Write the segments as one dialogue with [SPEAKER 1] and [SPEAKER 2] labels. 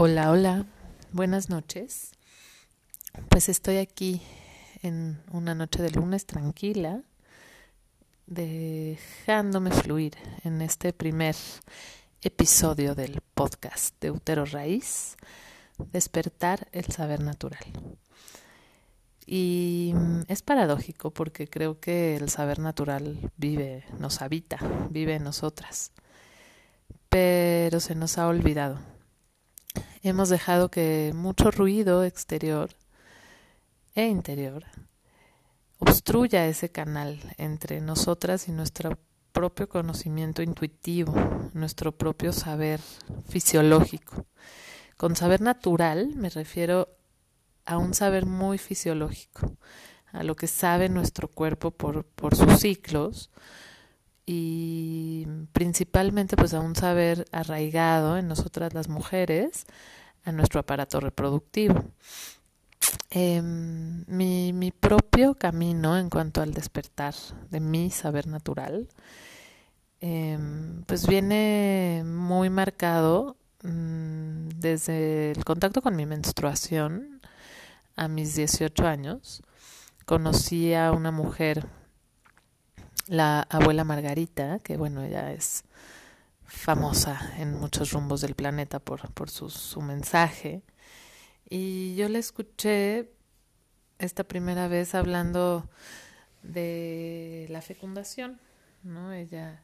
[SPEAKER 1] Hola, hola, buenas noches. Pues estoy aquí en una noche de lunes tranquila, dejándome fluir en este primer episodio del podcast de Utero Raíz, Despertar el Saber Natural. Y es paradójico porque creo que el saber natural vive, nos habita, vive en nosotras, pero se nos ha olvidado hemos dejado que mucho ruido exterior e interior obstruya ese canal entre nosotras y nuestro propio conocimiento intuitivo, nuestro propio saber fisiológico. Con saber natural me refiero a un saber muy fisiológico, a lo que sabe nuestro cuerpo por, por sus ciclos, y principalmente pues a un saber arraigado en nosotras las mujeres, a nuestro aparato reproductivo. Em, mi, mi, propio camino en cuanto al despertar de mi saber natural, em, pues viene muy marcado mm, desde el contacto con mi menstruación a mis 18 años. Conocí a una mujer la abuela Margarita, que bueno, ella es famosa en muchos rumbos del planeta por, por su, su mensaje. Y yo la escuché esta primera vez hablando de la fecundación, ¿no? Ella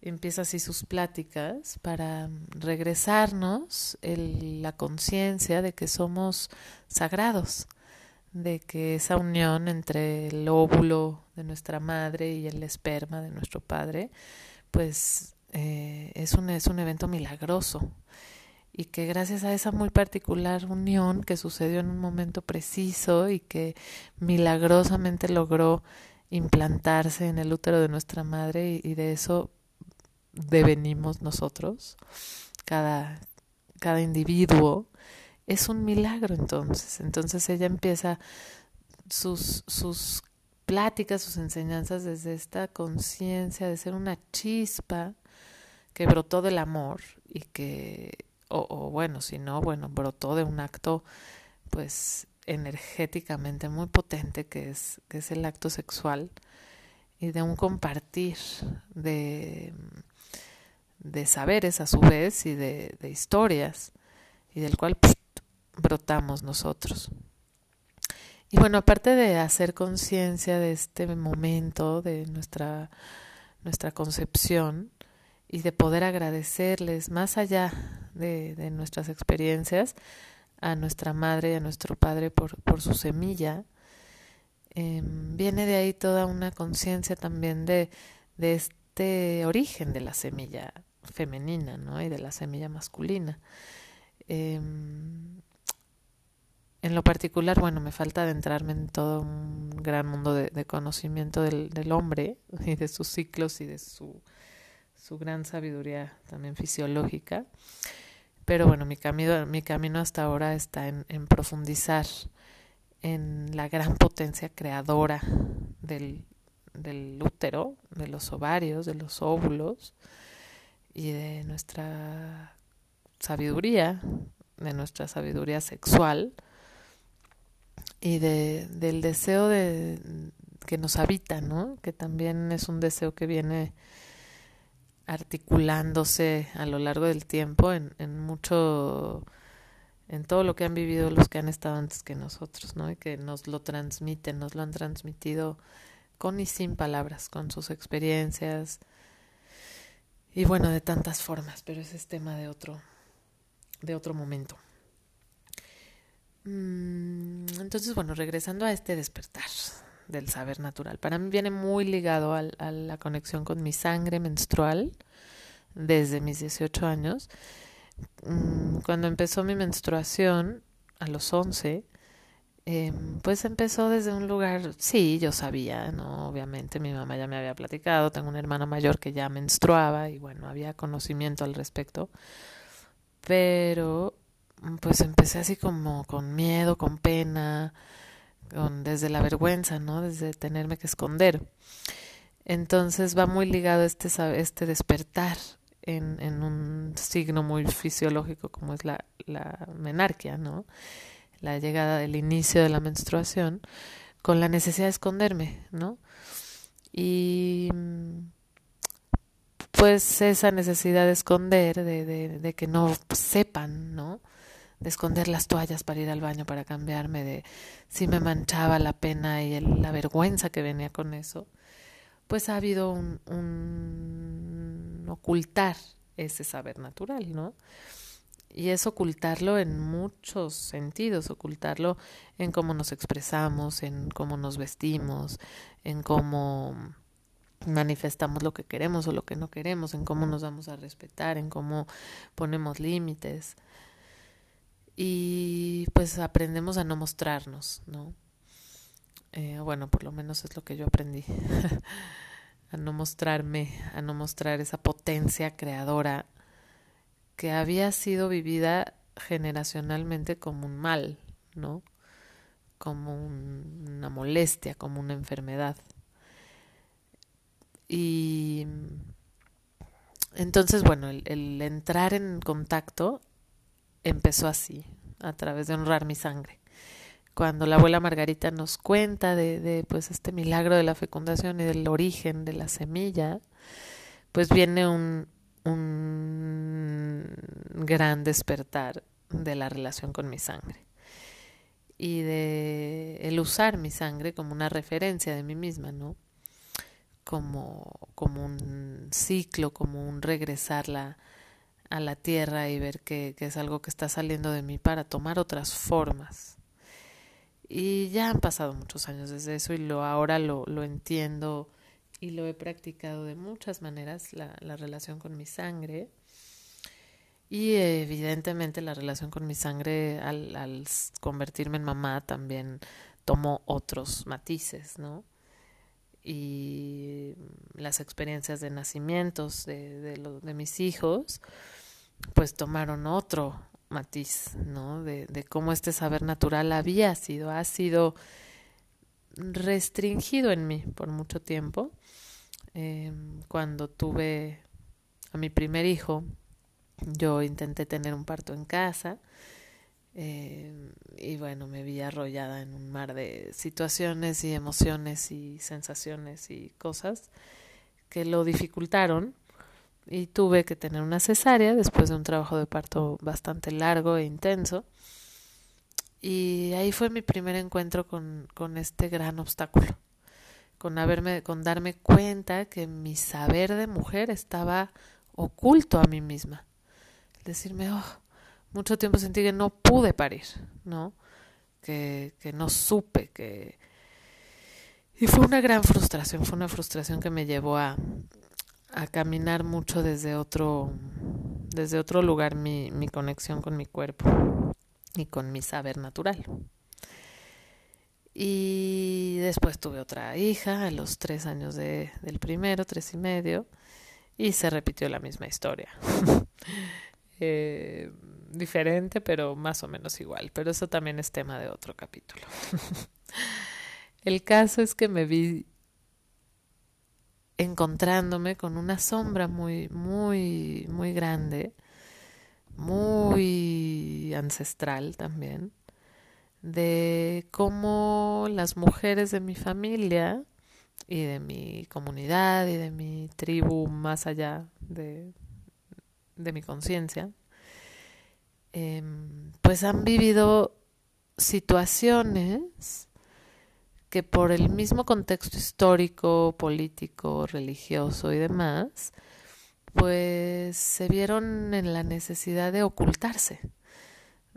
[SPEAKER 1] empieza así sus pláticas para regresarnos el, la conciencia de que somos sagrados, de que esa unión entre el óvulo de nuestra madre y el esperma de nuestro padre, pues eh, es, un, es un evento milagroso. Y que gracias a esa muy particular unión que sucedió en un momento preciso y que milagrosamente logró implantarse en el útero de nuestra madre y, de eso devenimos nosotros, cada, cada individuo, es un milagro entonces. Entonces ella empieza sus, sus pláticas, sus enseñanzas desde esta conciencia de ser una chispa que brotó del amor y que, o, bueno, si no, bueno, brotó de un acto pues energéticamente muy potente que es, que es el acto sexual y de un compartir de, de saberes a su vez y de, de historias y del cual brotamos nosotros. Y bueno, aparte de hacer conciencia de este momento, de nuestra, nuestra concepción, y de poder agradecerles más allá de, de nuestras experiencias a nuestra madre y a nuestro padre por, por su semilla, eh, viene de ahí toda una conciencia también de, de este origen de la semilla femenina ¿no? y de la semilla masculina. Eh, en lo particular, bueno, me falta adentrarme en todo un gran mundo de, conocimiento del, del, hombre y de sus ciclos y de su, su gran sabiduría también fisiológica. Pero bueno, mi camino, mi camino hasta ahora está en, en profundizar en la gran potencia creadora del, del útero, de los ovarios, de los óvulos y de nuestra sabiduría, de nuestra sabiduría sexual y de, del deseo de que nos habita, ¿no? Que también es un deseo que viene articulándose a lo largo del tiempo en, en mucho en todo lo que han vivido los que han estado antes que nosotros, ¿no? Y que nos lo transmiten, nos lo han transmitido con y sin palabras, con sus experiencias y bueno, de tantas formas, pero ese es tema de otro de otro momento. Mm, entonces, bueno, regresando a este despertar del saber natural, para mí viene muy ligado a, la conexión con mi sangre menstrual desde mis 18 años. Mm, cuando empezó mi menstruación, a los 11, eh, pues empezó desde un lugar, sí, yo sabía, ¿no? Obviamente mi mamá ya me había platicado, tengo un hermano mayor que ya menstruaba y bueno, había conocimiento al respecto, pero pues empecé así como con miedo, con pena, con, desde la vergüenza, ¿no? Desde tenerme que esconder. Entonces va muy ligado este, este despertar en, en un signo muy fisiológico como es la, menarquia, ¿no? La llegada del inicio de la menstruación, con la necesidad de esconderme, ¿no? Y pues esa necesidad de esconder, de, de, de que no sepan, ¿no? De esconder las toallas para ir al baño para cambiarme, de si me manchaba la pena y el, la vergüenza que venía con eso, pues ha habido un, un ocultar ese saber natural, ¿no? Y es ocultarlo en muchos sentidos, ocultarlo en cómo nos expresamos, en cómo nos vestimos, en cómo manifestamos lo que queremos o lo que no queremos, en cómo nos vamos a respetar, en cómo ponemos límites y pues aprendemos a no mostrarnos, ¿no? Eh, bueno, por lo menos es lo que yo aprendí, a no mostrarme, a no mostrar esa potencia creadora que había sido vivida generacionalmente como un mal, ¿no? Como un, una molestia, como una enfermedad. Y entonces, bueno, el entrar en contacto empezó así, a través de honrar mi sangre. Cuando la abuela Margarita nos cuenta de, de pues este milagro de la fecundación y del origen de la semilla, pues viene un, un gran despertar de la relación con mi sangre y de el usar mi sangre como una referencia de mí misma, ¿no? Como, como un ciclo, como un regresarla a la tierra y ver que, que, es algo que está saliendo de mí para tomar otras formas. Y ya han pasado muchos años desde eso y lo ahora lo, lo entiendo y lo he practicado de muchas maneras, la, la relación con mi sangre. Y evidentemente la relación con mi sangre al, convertirme en mamá también tomó otros matices, ¿no? y las experiencias de nacimientos de, de mis hijos, pues tomaron otro matiz, ¿no? De, cómo este saber natural había sido, ha sido restringido en mí por mucho tiempo. Eh, cuando tuve a mi primer hijo, yo intenté tener un parto en casa eh, y bueno, me vi arrollada en un mar de situaciones y emociones y sensaciones y cosas que lo dificultaron y tuve que tener una cesárea después de un trabajo de parto bastante largo e intenso. Y ahí fue mi primer encuentro con, con este gran obstáculo, con haberme, con darme cuenta que mi saber de mujer estaba oculto a mí misma. Decirme, oh, mucho tiempo sentí que no pude parir, ¿no? Que, que no supe, que... Y fue una gran frustración, fue una frustración que me llevó a, a caminar mucho desde otro, desde otro lugar mi, mi conexión con mi cuerpo y con mi saber natural. Y después tuve otra hija a los tres años de, del primero, tres y medio, y se repitió la misma historia. eh, diferente, pero más o menos igual. Pero eso también es tema de otro capítulo. El caso es que me vi encontrándome con una sombra muy, muy, muy grande, muy ancestral también, de cómo las mujeres de mi familia y de mi comunidad y de mi tribu más allá de, de mi conciencia, eh, pues han vivido situaciones que por el mismo contexto histórico, político, religioso y demás, pues se vieron en la necesidad de ocultarse,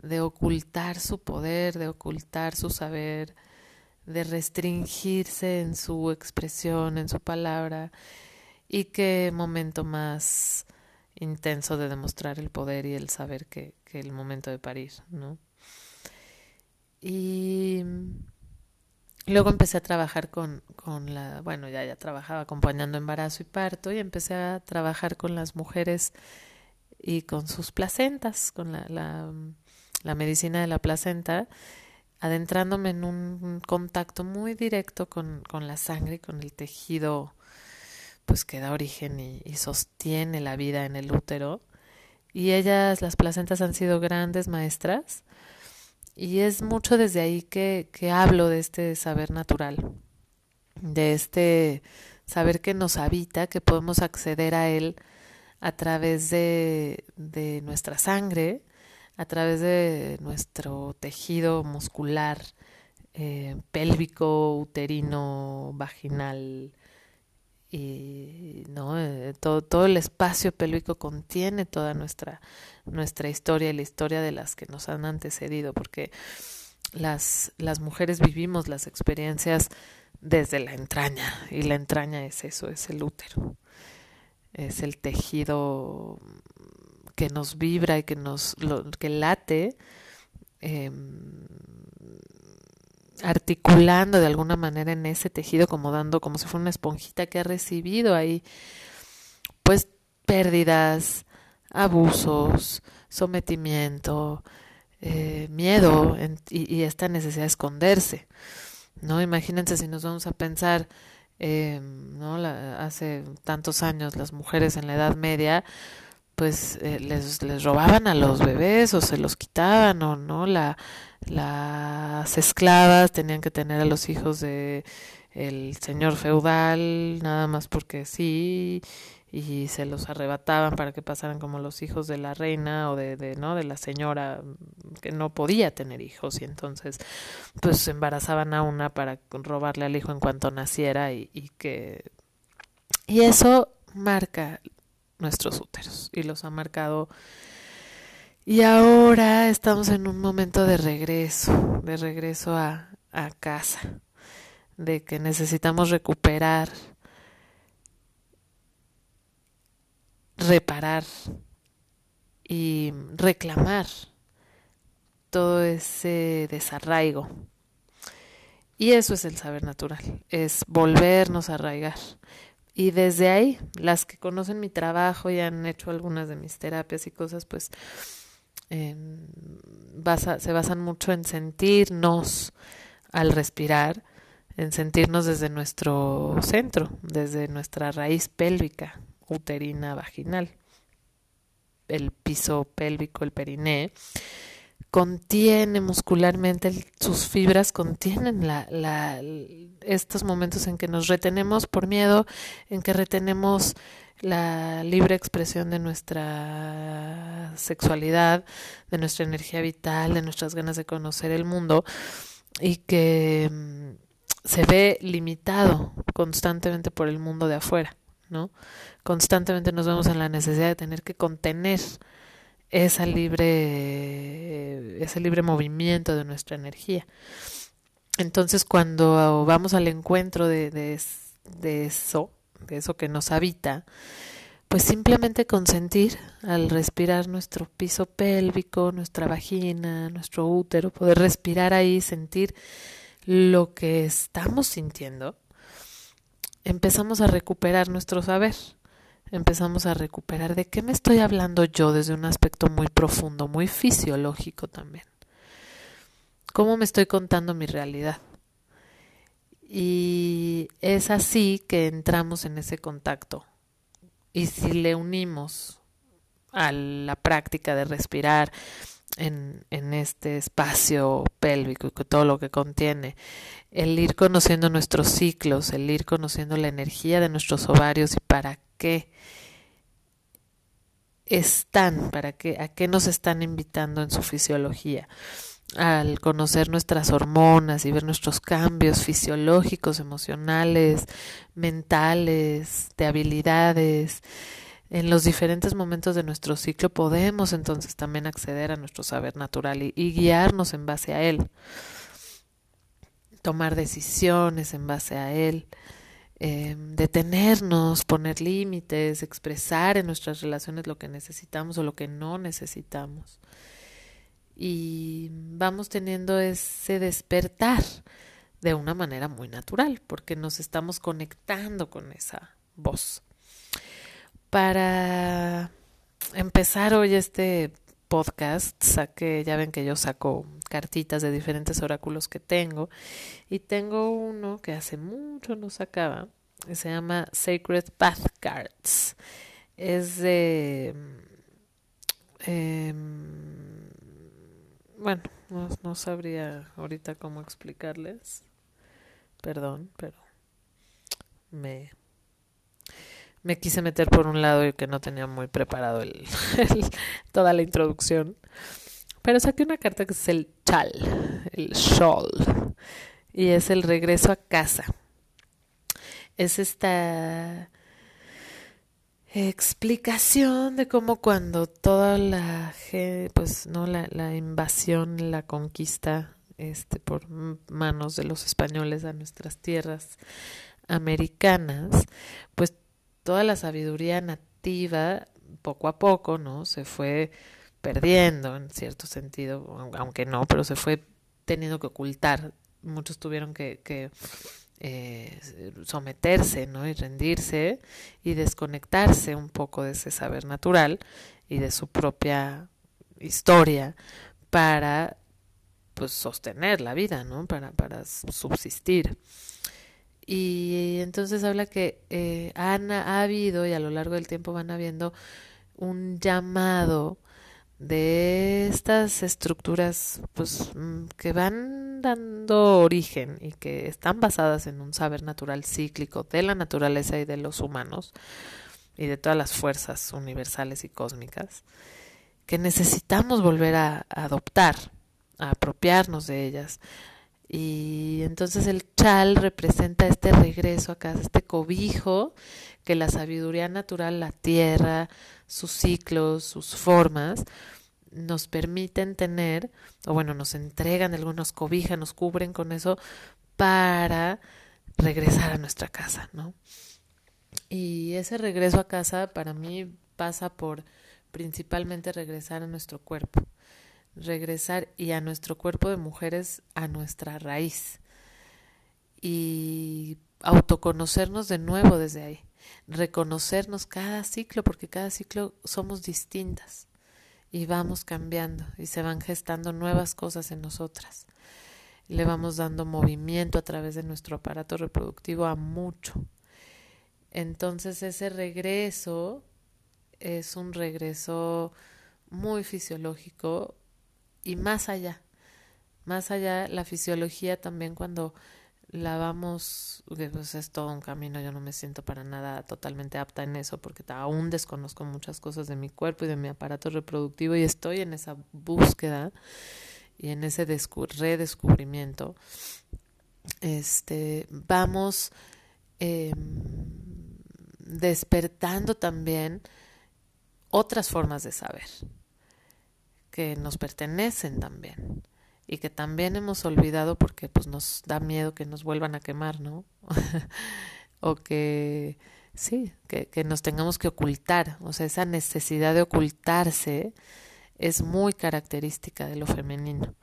[SPEAKER 1] de ocultar su poder, de ocultar su saber, de restringirse en su expresión, en su palabra, y qué momento más intenso de demostrar el poder y el saber que, que el momento de parir, ¿no? Y luego empecé a trabajar con, con la, bueno, ya, ya trabajaba acompañando embarazo y parto y empecé a trabajar con las mujeres y con sus placentas, con la, la, medicina de la placenta, adentrándome en un contacto muy directo con, con la sangre y con el tejido pues que da origen y, sostiene la vida en el útero. Y ellas, las placentas, han sido grandes maestras. Y es mucho desde ahí que, que hablo de este saber natural, de este saber que nos habita, que podemos acceder a él a través de, de nuestra sangre, a través de nuestro tejido muscular, eh, pélvico, uterino, vaginal, y no eh, todo, todo el espacio pélvico contiene toda nuestra nuestra historia y la historia de las que nos han antecedido porque las las mujeres vivimos las experiencias desde la entraña y la entraña es eso es el útero es el tejido que nos vibra y que nos que late eh, articulando de alguna manera en ese tejido, como dando, como si fuera una esponjita que ha recibido ahí, pues pérdidas, abusos, sometimiento, eh, miedo y, esta necesidad de esconderse. ¿no? Imagínense si nos vamos a pensar, eh, ¿no? hace tantos años las mujeres en la Edad Media, pues eh, les, les robaban a los bebés o se los quitaban o no la las esclavas tenían que tener a los hijos de el señor feudal nada más porque sí y se los arrebataban para que pasaran como los hijos de la reina o de, de no de la señora que no podía tener hijos y entonces pues embarazaban a una para robarle al hijo en cuanto naciera y, y que y eso marca nuestros úteros y los ha marcado y ahora estamos en un momento de regreso, de regreso a, a casa, de que necesitamos recuperar, reparar y reclamar todo ese desarraigo. Y eso es el saber natural, es volvernos a arraigar. Y desde ahí, las que conocen mi trabajo y han hecho algunas de mis terapias y cosas, pues se basan mucho en sentirnos al respirar, en sentirnos desde nuestro centro, desde nuestra raíz pélvica, uterina, vaginal. El piso pélvico, el periné, contiene muscularmente, sus fibras contienen la, la, estos momentos en que nos retenemos por miedo, en que retenemos la libre expresión de nuestra sexualidad, de nuestra energía vital, de nuestras ganas de conocer el mundo y que mm, se ve limitado constantemente por el mundo de afuera, ¿no? Constantemente nos vemos en la necesidad de tener que contener esa libre ese libre movimiento de nuestra energía. Entonces, cuando vamos al encuentro de, de, de eso, de eso que nos habita, pues simplemente consentir al respirar nuestro piso pélvico, nuestra vagina, nuestro útero, poder respirar ahí, sentir lo que estamos sintiendo, empezamos a recuperar nuestro saber, empezamos a recuperar de qué me estoy hablando yo desde un aspecto muy profundo, muy fisiológico también. ¿Cómo me estoy contando mi realidad? Y es así que entramos en ese contacto. Y si le unimos a la práctica de respirar en, en este espacio pélvico y todo lo que contiene, el ir conociendo nuestros ciclos, el ir conociendo la energía de nuestros ovarios y para qué están, para qué, a qué nos están invitando en su fisiología. Al conocer nuestras hormonas y ver nuestros cambios fisiológicos, emocionales, mentales, de habilidades, en los diferentes momentos de nuestro ciclo podemos entonces también acceder a nuestro saber natural y, guiarnos en base a él, tomar decisiones en base a él, eh, detenernos, poner límites, expresar en nuestras relaciones lo que necesitamos o lo que no necesitamos y vamos teniendo ese despertar de una manera muy natural, porque nos estamos conectando con esa voz. Para empezar hoy este podcast, saqué, ya ven que yo saco cartitas de diferentes oráculos que tengo, y tengo uno que hace mucho no sacaba, Se llama Sacred Path Cards. Es de... Em, bueno, no, no sabría ahorita cómo explicarles. Perdón, pero me me quise meter por un lado y que no tenía muy preparado el, toda la introducción. Pero saqué una carta que es el chal, el shawl, y es el regreso a casa. Es esta explicación de cómo cuando toda la pues no la, la invasión, la conquista este por manos de los españoles a nuestras tierras americanas, pues toda la sabiduría nativa poco a poco, ¿no? Se fue perdiendo en cierto sentido, aunque no, pero se fue teniendo que ocultar. Muchos tuvieron que, que eh, someterse, ¿no? Y rendirse y desconectarse un poco de ese saber natural y de su propia historia para pues sostener la vida, ¿no? Para, para subsistir. Y entonces habla que eh, ha habido y a lo largo del tiempo van habiendo un llamado de estas estructuras pues mm, que van dando origen y que están basadas en un saber natural cíclico de la naturaleza y de los humanos y de todas las fuerzas universales y cósmicas que necesitamos volver a adoptar, a apropiarnos de ellas, y entonces el chal representa este regreso a casa, este cobijo que la sabiduría natural, la tierra, sus ciclos, sus formas, nos permiten tener, o bueno, nos entregan algunos cobijas, nos cubren con eso para regresar a nuestra casa, ¿no? Y ese regreso a casa para mí pasa por principalmente regresar a nuestro cuerpo regresar y a nuestro cuerpo de mujeres a nuestra raíz y autoconocernos de nuevo desde ahí, reconocernos cada ciclo porque cada ciclo somos distintas y vamos cambiando y se van gestando nuevas cosas en nosotras. Le vamos dando movimiento a través de nuestro aparato reproductivo a mucho. Entonces ese regreso es un regreso muy fisiológico, y más allá. Más allá, la fisiología también cuando la vamos, pues es todo un camino, yo no me siento para nada totalmente apta en eso porque aún desconozco muchas cosas de mi cuerpo y de mi aparato reproductivo y estoy en esa búsqueda y en ese redescubrimiento. Este, vamos em, despertando también otras formas de saber que nos pertenecen también y que también hemos olvidado porque pues nos da miedo que nos vuelvan a quemar, ¿no? o que sí, que, que nos tengamos que ocultar, o sea, esa necesidad de ocultarse es muy característica de lo femenino,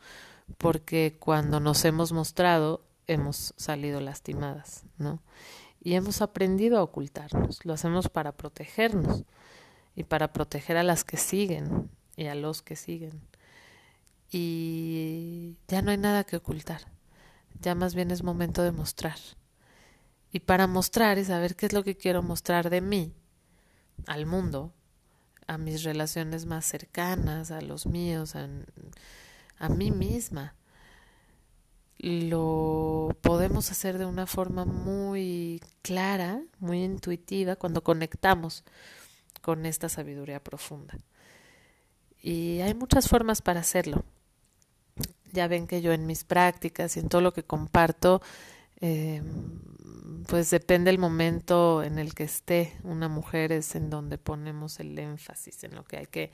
[SPEAKER 1] porque cuando nos hemos mostrado hemos salido lastimadas, ¿no? Y hemos aprendido a ocultarnos, lo hacemos para protegernos y para proteger a las que siguen, y a los que siguen. Y ya no hay nada que ocultar, ya más bien es momento de mostrar. Y para mostrar y saber qué es lo que quiero mostrar de mí al mundo, a mis relaciones más cercanas, a los míos, a, a mí misma, lo podemos hacer de una forma muy clara, muy intuitiva, cuando conectamos con esta sabiduría profunda. Y hay muchas formas para hacerlo. Ya ven que yo en mis prácticas y en todo lo que comparto, eh, pues depende el momento en el que esté una mujer, es en donde ponemos el énfasis, en lo que hay que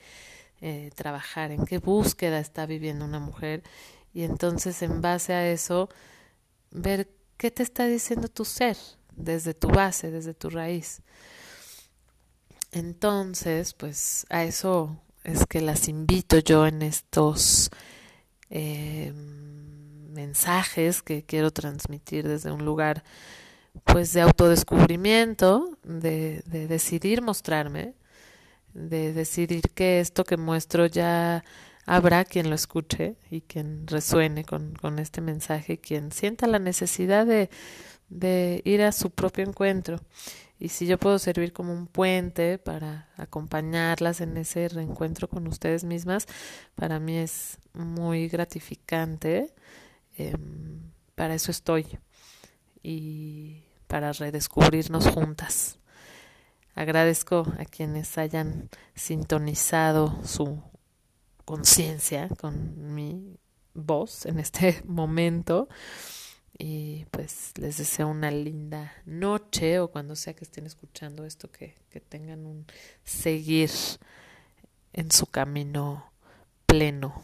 [SPEAKER 1] eh, trabajar, en qué búsqueda está viviendo una mujer. Y entonces en base a eso, ver qué te está diciendo tu ser desde tu base, desde tu raíz. Entonces, pues a eso es que las invito yo en estos eh, mensajes que quiero transmitir desde un lugar pues de autodescubrimiento, de, de decidir mostrarme, de decidir que esto que muestro ya habrá quien lo escuche y quien resuene con, con este mensaje, quien sienta la necesidad de, de ir a su propio encuentro. Y si yo puedo servir como un puente para acompañarlas en ese reencuentro con ustedes mismas, para mí es muy gratificante. Em, para eso estoy. Y para redescubrirnos juntas. Agradezco a quienes hayan sintonizado su conciencia con mi voz en este momento. Y pues les deseo una linda noche o cuando sea que estén escuchando esto, que, que tengan un seguir en su camino pleno